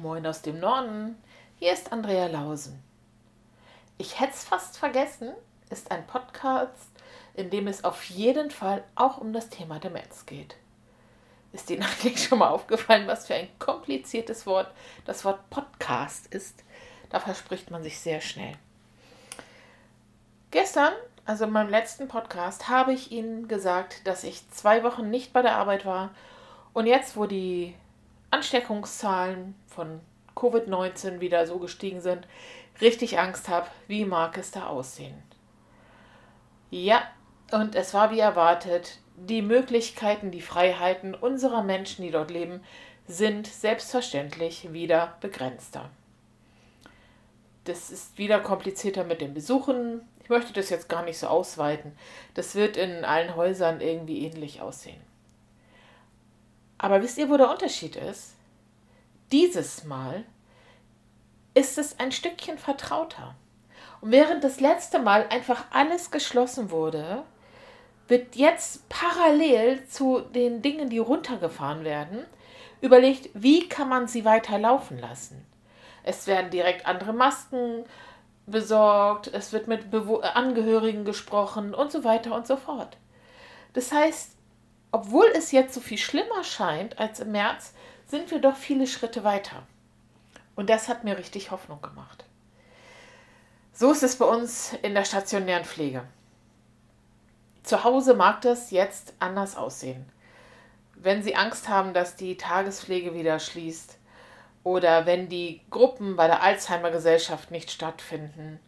Moin aus dem Norden, hier ist Andrea Lausen. Ich hätte es fast vergessen, ist ein Podcast, in dem es auf jeden Fall auch um das Thema Demenz geht. Ist Ihnen eigentlich schon mal aufgefallen, was für ein kompliziertes Wort das Wort Podcast ist? Da verspricht man sich sehr schnell. Gestern, also in meinem letzten Podcast, habe ich Ihnen gesagt, dass ich zwei Wochen nicht bei der Arbeit war und jetzt, wo die Ansteckungszahlen von Covid-19 wieder so gestiegen sind, richtig Angst habe, wie mag es da aussehen. Ja, und es war wie erwartet, die Möglichkeiten, die Freiheiten unserer Menschen, die dort leben, sind selbstverständlich wieder begrenzter. Das ist wieder komplizierter mit den Besuchen. Ich möchte das jetzt gar nicht so ausweiten. Das wird in allen Häusern irgendwie ähnlich aussehen. Aber wisst ihr, wo der Unterschied ist? Dieses Mal ist es ein Stückchen vertrauter. Und während das letzte Mal einfach alles geschlossen wurde, wird jetzt parallel zu den Dingen, die runtergefahren werden, überlegt, wie kann man sie weiter laufen lassen. Es werden direkt andere Masken besorgt, es wird mit Bewo Angehörigen gesprochen und so weiter und so fort. Das heißt, obwohl es jetzt so viel schlimmer scheint als im März, sind wir doch viele Schritte weiter. Und das hat mir richtig Hoffnung gemacht. So ist es bei uns in der stationären Pflege. Zu Hause mag das jetzt anders aussehen. Wenn Sie Angst haben, dass die Tagespflege wieder schließt oder wenn die Gruppen bei der Alzheimer Gesellschaft nicht stattfinden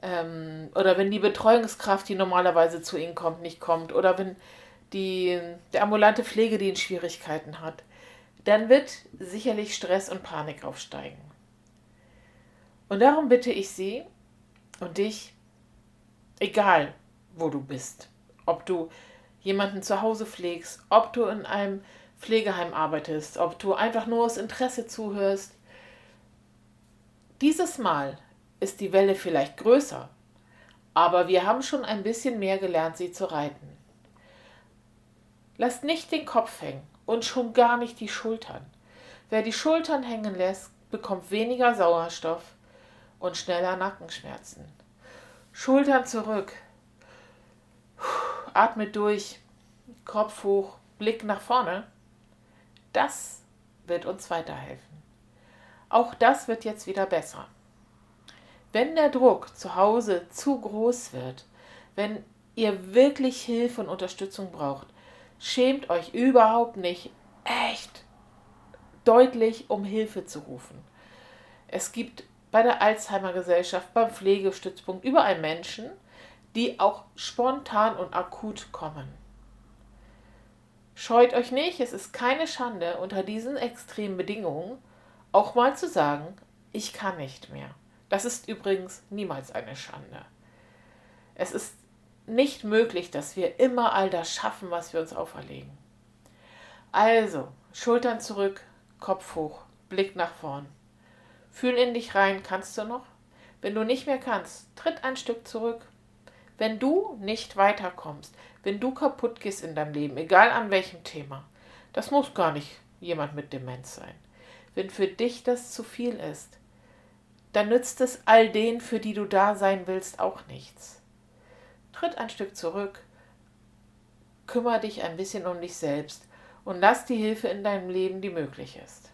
ähm, oder wenn die Betreuungskraft, die normalerweise zu Ihnen kommt, nicht kommt oder wenn die, der ambulante Pflegedienst Schwierigkeiten hat, dann wird sicherlich Stress und Panik aufsteigen. Und darum bitte ich Sie und dich, egal wo du bist, ob du jemanden zu Hause pflegst, ob du in einem Pflegeheim arbeitest, ob du einfach nur aus Interesse zuhörst, dieses Mal ist die Welle vielleicht größer, aber wir haben schon ein bisschen mehr gelernt, sie zu reiten. Lasst nicht den Kopf hängen und schon gar nicht die Schultern. Wer die Schultern hängen lässt, bekommt weniger Sauerstoff und schneller Nackenschmerzen. Schultern zurück. Atmet durch. Kopf hoch. Blick nach vorne. Das wird uns weiterhelfen. Auch das wird jetzt wieder besser. Wenn der Druck zu Hause zu groß wird, wenn ihr wirklich Hilfe und Unterstützung braucht, Schämt euch überhaupt nicht, echt deutlich um Hilfe zu rufen. Es gibt bei der Alzheimer Gesellschaft, beim Pflegestützpunkt überall Menschen, die auch spontan und akut kommen. Scheut euch nicht, es ist keine Schande, unter diesen extremen Bedingungen auch mal zu sagen, ich kann nicht mehr. Das ist übrigens niemals eine Schande. Es ist nicht möglich, dass wir immer all das schaffen, was wir uns auferlegen. Also, Schultern zurück, Kopf hoch, Blick nach vorn. Fühl in dich rein, kannst du noch? Wenn du nicht mehr kannst, tritt ein Stück zurück. Wenn du nicht weiterkommst, wenn du kaputt gehst in deinem Leben, egal an welchem Thema, das muss gar nicht jemand mit Demenz sein. Wenn für dich das zu viel ist, dann nützt es all denen, für die du da sein willst, auch nichts. Tritt ein Stück zurück, kümmere dich ein bisschen um dich selbst und lass die Hilfe in deinem Leben, die möglich ist.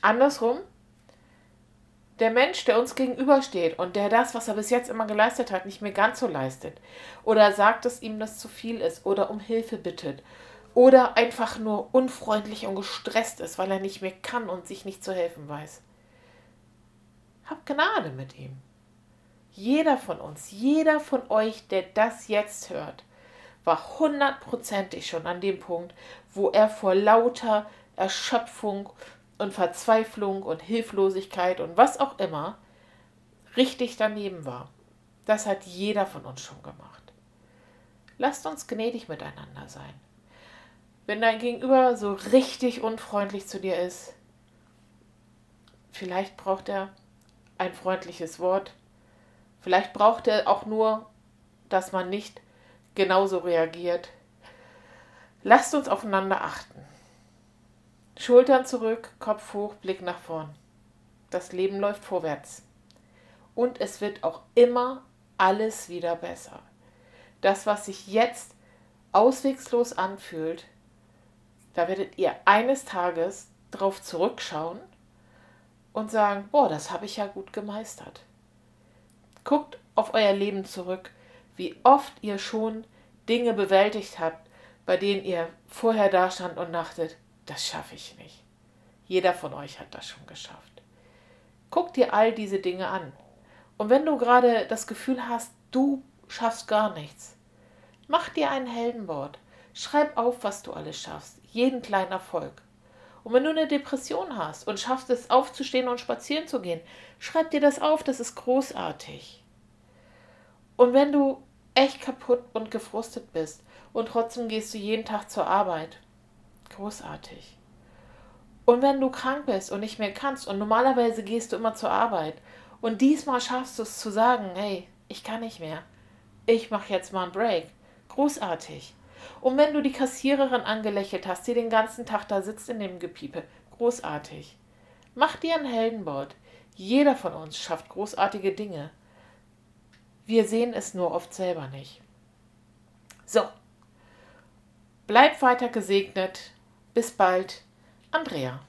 Andersrum, der Mensch, der uns gegenübersteht und der das, was er bis jetzt immer geleistet hat, nicht mehr ganz so leistet oder sagt, dass ihm das zu viel ist oder um Hilfe bittet oder einfach nur unfreundlich und gestresst ist, weil er nicht mehr kann und sich nicht zu helfen weiß. Hab Gnade mit ihm. Jeder von uns, jeder von euch, der das jetzt hört, war hundertprozentig schon an dem Punkt, wo er vor lauter Erschöpfung und Verzweiflung und Hilflosigkeit und was auch immer richtig daneben war. Das hat jeder von uns schon gemacht. Lasst uns gnädig miteinander sein. Wenn dein Gegenüber so richtig unfreundlich zu dir ist, vielleicht braucht er ein freundliches Wort, Vielleicht braucht er auch nur, dass man nicht genauso reagiert. Lasst uns aufeinander achten. Schultern zurück, Kopf hoch, Blick nach vorn. Das Leben läuft vorwärts. Und es wird auch immer alles wieder besser. Das, was sich jetzt auswegslos anfühlt, da werdet ihr eines Tages drauf zurückschauen und sagen, boah, das habe ich ja gut gemeistert. Guckt auf euer Leben zurück, wie oft ihr schon Dinge bewältigt habt, bei denen ihr vorher dastand und dachtet, das schaffe ich nicht. Jeder von euch hat das schon geschafft. Guck dir all diese Dinge an. Und wenn du gerade das Gefühl hast, du schaffst gar nichts, mach dir ein Heldenboard. Schreib auf, was du alles schaffst. Jeden kleinen Erfolg. Und wenn du eine Depression hast und schaffst es aufzustehen und spazieren zu gehen, schreib dir das auf, das ist großartig. Und wenn du echt kaputt und gefrustet bist und trotzdem gehst du jeden Tag zur Arbeit, großartig. Und wenn du krank bist und nicht mehr kannst und normalerweise gehst du immer zur Arbeit und diesmal schaffst du es zu sagen, hey, ich kann nicht mehr. Ich mache jetzt mal einen Break. Großartig. Und wenn du die Kassiererin angelächelt hast, die den ganzen Tag da sitzt in dem Gepiepe, großartig. Mach dir ein Heldenboard. Jeder von uns schafft großartige Dinge. Wir sehen es nur oft selber nicht. So. Bleib weiter gesegnet. Bis bald. Andrea.